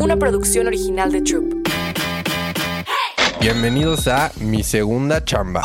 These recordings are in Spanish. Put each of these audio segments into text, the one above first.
una producción original de Troop. Bienvenidos a Mi Segunda Chamba,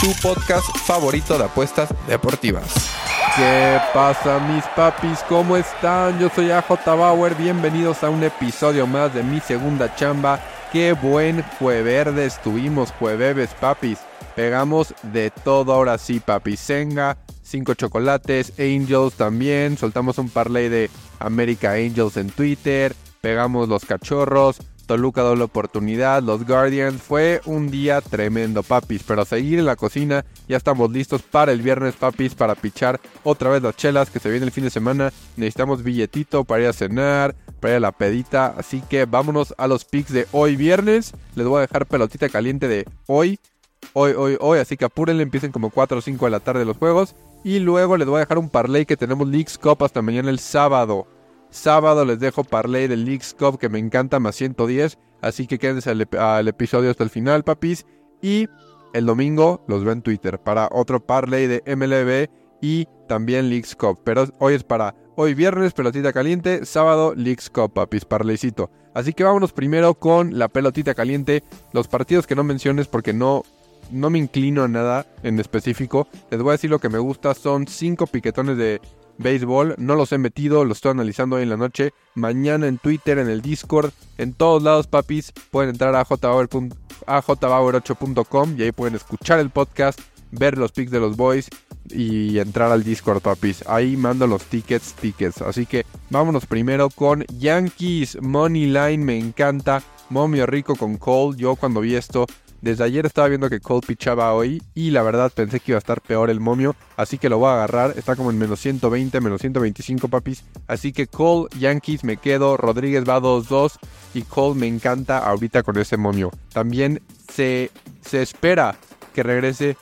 tu podcast favorito de apuestas deportivas. ¿Qué pasa mis papis? ¿Cómo están? Yo soy AJ Bauer, bienvenidos a un episodio más de Mi Segunda Chamba. Qué buen jueves tuvimos, jueves papis. Pegamos de todo ahora sí, papis. Senga, 5 chocolates, Angels también. Soltamos un parlay de America Angels en Twitter. Pegamos los cachorros. Toluca doble oportunidad, los Guardians. Fue un día tremendo, papis. Pero a seguir en la cocina, ya estamos listos para el viernes, papis, para pichar otra vez las chelas que se viene el fin de semana. Necesitamos billetito para ir a cenar, para ir a la pedita. Así que vámonos a los picks de hoy viernes. Les voy a dejar pelotita caliente de hoy. Hoy, hoy, hoy. Así que apúrenle, empiecen como 4 o 5 de la tarde los juegos. Y luego les voy a dejar un parlay que tenemos Leagues Cup hasta mañana el sábado. Sábado les dejo parlay del Leagues Cup que me encanta más 110. Así que quédense al, episodio hasta el final, papis. Y el domingo los veo en Twitter para otro parlay de MLB y también Leagues Cup. Pero hoy es para hoy viernes, pelotita caliente. Sábado, Leagues Cup, papis, parlaycito. Así que vámonos primero con la pelotita caliente. Los partidos que no menciones porque no no me inclino a nada en específico. Les voy a decir lo que me gusta. Son cinco piquetones de béisbol. No los he metido, los estoy analizando hoy en la noche. Mañana en Twitter, en el Discord, en todos lados, papis. Pueden entrar a jbauer8.com y ahí pueden escuchar el podcast, ver los picks de los boys y entrar al Discord, papis. Ahí mando los tickets, tickets. Así que vámonos primero con Yankees Money Line. Me encanta. Momio rico con Cole. Yo cuando vi esto desde ayer estaba viendo que Cole pichaba hoy y la verdad pensé que iba a estar peor el momio, así que lo voy a agarrar. Está como en menos 120, menos 125 papis. Así que Cole, Yankees me quedo, Rodríguez va 2-2 y Cole me encanta ahorita con ese momio. También se, se espera que regrese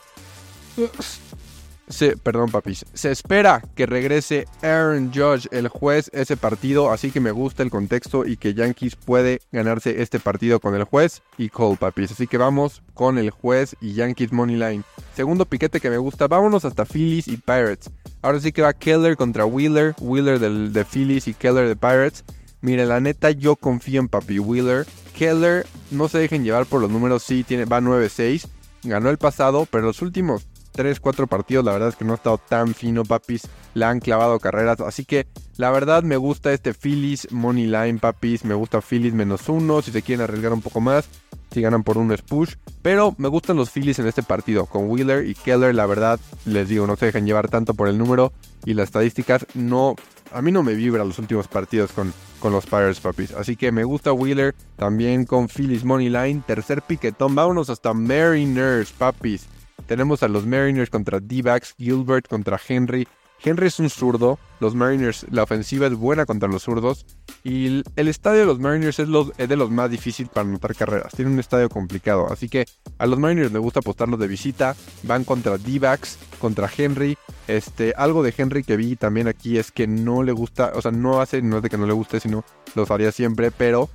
se, perdón, papis. Se espera que regrese Aaron Judge, el juez, ese partido. Así que me gusta el contexto y que Yankees puede ganarse este partido con el juez y Cole, papis. Así que vamos con el juez y Yankees Money Line. Segundo piquete que me gusta. Vámonos hasta Phillies y Pirates. Ahora sí que va Keller contra Wheeler. Wheeler del, de Phillies y Keller de Pirates. Mire, la neta, yo confío en Papi Wheeler. Keller, no se dejen llevar por los números. Sí, tiene, va 9-6. Ganó el pasado, pero los últimos 3, 4 partidos, la verdad es que no ha estado tan fino, papis. Le han clavado carreras. Así que la verdad me gusta este Phillies Money Line, papis. Me gusta Phillies menos uno. Si se quieren arriesgar un poco más, si ganan por un push. Pero me gustan los Phillies en este partido. Con Wheeler y Keller, la verdad, les digo, no se dejan llevar tanto por el número y las estadísticas. No, a mí no me vibra los últimos partidos con, con los Pirates, papis. Así que me gusta Wheeler también con Phillies Money Line. Tercer piquetón, vámonos hasta Mariners, papis. Tenemos a los Mariners contra D-backs, Gilbert contra Henry. Henry es un zurdo, los Mariners, la ofensiva es buena contra los zurdos. Y el estadio de los Mariners es, de los más difíciles para anotar carreras, tiene un estadio complicado, así que a los Mariners les gusta apostarlos de visita, van contra D-backs, contra Henry, este, algo de Henry que vi también aquí es que no le gusta, o sea, no hace, no es de que no le guste, sino los haría siempre, pero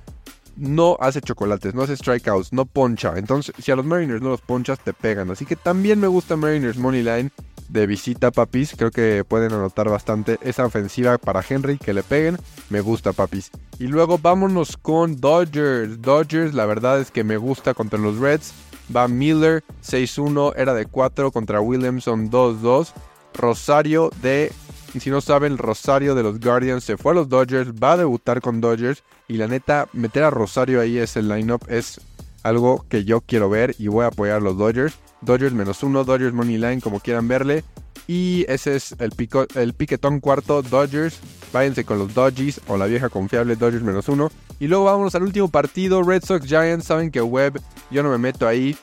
no hace chocolates, no hace strikeouts, no poncha. Entonces, si a los Mariners no los ponchas, te pegan. Así que también me gusta Mariners Money Line de visita, papis. Creo que pueden anotar bastante esa ofensiva para Henry, que le peguen. Me gusta, papis. Y luego vámonos con Dodgers. Dodgers, la verdad es que me gusta contra los Reds. Va Miller 6-1, era de 4 contra Williamson 2-2. Rosario de y si no saben, Rosario de los Guardians se fue a los Dodgers, va a debutar con Dodgers. Y la neta, meter a Rosario ahí es el lineup, es algo que yo quiero ver y voy a apoyar a los Dodgers. Dodgers menos uno, Dodgers Money Line, como quieran verle. Y ese es el, pico, el piquetón cuarto, Dodgers. Váyanse con los Dodgers o la vieja confiable Dodgers menos uno. Y luego vamos al último partido, Red Sox Giants. Saben que Webb, yo no me meto ahí.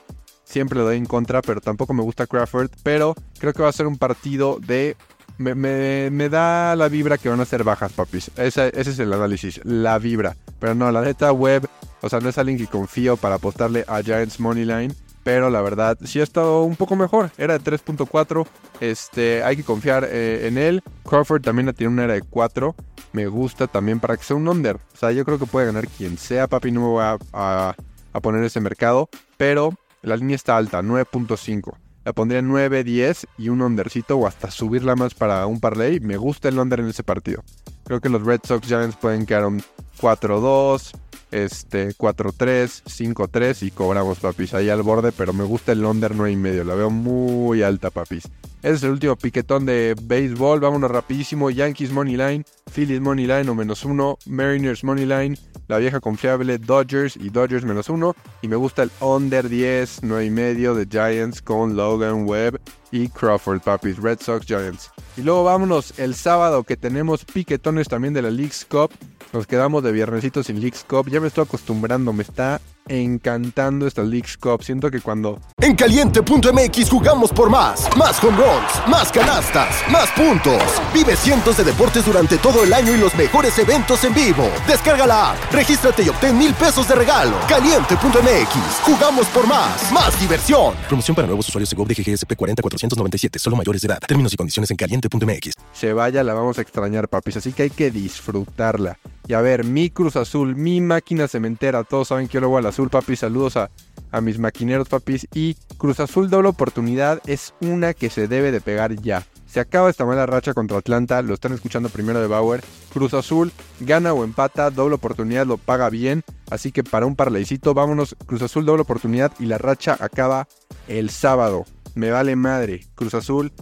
Siempre lo doy en contra, pero tampoco me gusta Crawford. Pero creo que va a ser un partido de me, da la vibra que van a ser bajas, papis. Ese, es el análisis, la vibra. Pero no, la neta web, o sea, no es alguien que confío para apostarle a Giants Moneyline. Pero la verdad, sí ha estado un poco mejor. Era de 3.4. Este, hay que confiar eh, en él. Crawford también tiene una era de 4. Me gusta también para que sea un under. O sea, yo creo que puede ganar quien sea, papi. No me voy a, a poner ese mercado. Pero la línea está alta, 9.5. La pondría 9, 10 y un undercito o hasta subirla más para un parlay. Me gusta el under en ese partido. Creo que los Red Sox Giants pueden quedar un 4-2, este, 4-3, 5-3 y cobramos, papis. Ahí al borde, pero me gusta el under 9 y medio. La veo muy alta, papis. Ese es el último piquetón de béisbol. Vámonos rapidísimo. Yankees Money Line, Phillies Money Line o menos uno, Mariners Money Line, la vieja confiable Dodgers y Dodgers menos uno. Y me gusta el under 10, 9 y medio de Giants con Logan Webb y Crawford, papis. Red Sox Giants. Y luego vámonos el sábado que tenemos piquetones también de la League's Cup. Nos quedamos de viernesito sin League's Cup. Ya me estoy acostumbrando, me está encantando esta League's Cup. Siento que cuando... En caliente.mx jugamos por más. Más home runs, más canastas, más puntos. Vive cientos de deportes durante todo el año y los mejores eventos en vivo. Descarga la app, regístrate y obtén mil pesos de regalo. Caliente.mx, jugamos por más. Más diversión. Promoción para nuevos usuarios de GOV de GGSP 40497, solo mayores de edad. Términos y condiciones en caliente.mx. Se vaya, la vamos a extrañar, papis. Así que hay que disfrutarla. Y a ver, mi Cruz Azul, mi máquina cementera. Todos saben que yo le voy al azul, papis. Saludos a, a mis maquineros, papis. Y Cruz Azul doble oportunidad es una que se debe de pegar ya. Se acaba esta mala racha contra Atlanta, lo están escuchando primero de Bauer. Cruz Azul gana o empata, doble oportunidad, lo paga bien. Así que para un parlaycito, vámonos. Cruz Azul doble oportunidad y la racha acaba el sábado. Me vale madre. Cruz Azul,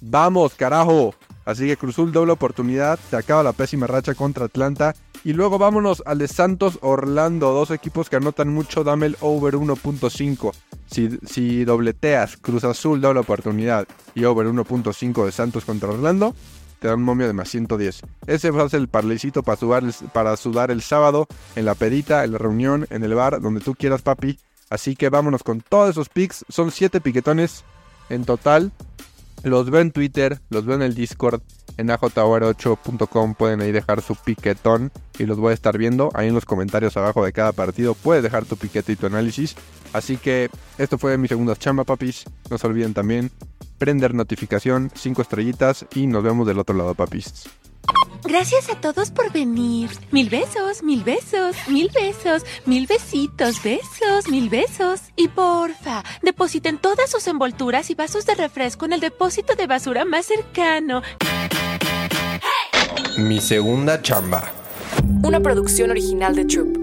vamos, carajo. Así que Cruz Azul doble oportunidad, se acaba la pésima racha contra Atlanta. Y luego vámonos al de Santos Orlando, dos equipos que anotan mucho, dame el over 1.5. Si, si dobleteas Cruz Azul doble oportunidad y over 1.5 de Santos contra Orlando, te da un momio de más 110. Ese va a ser el parlecito para sudar, el, para sudar el sábado, en la pedita, en la reunión, en el bar, donde tú quieras, papi. Así que vámonos con todos esos picks. Son 7 piquetones en total. Los veo en Twitter, los veo en el Discord, en ajr8.com pueden ahí dejar su piquetón y los voy a estar viendo. Ahí en los comentarios abajo de cada partido puedes dejar tu piquete y tu análisis. Así que esto fue mi segunda chamba, papis. No se olviden también prender notificación, 5 estrellitas y nos vemos del otro lado, papis. Gracias a todos por venir. Mil besos, mil besos, mil besos, mil besitos, besos, mil besos. Y porfa, depositen todas sus envolturas y vasos de refresco en el depósito de basura más cercano. Mi segunda chamba. Una producción original de Troop.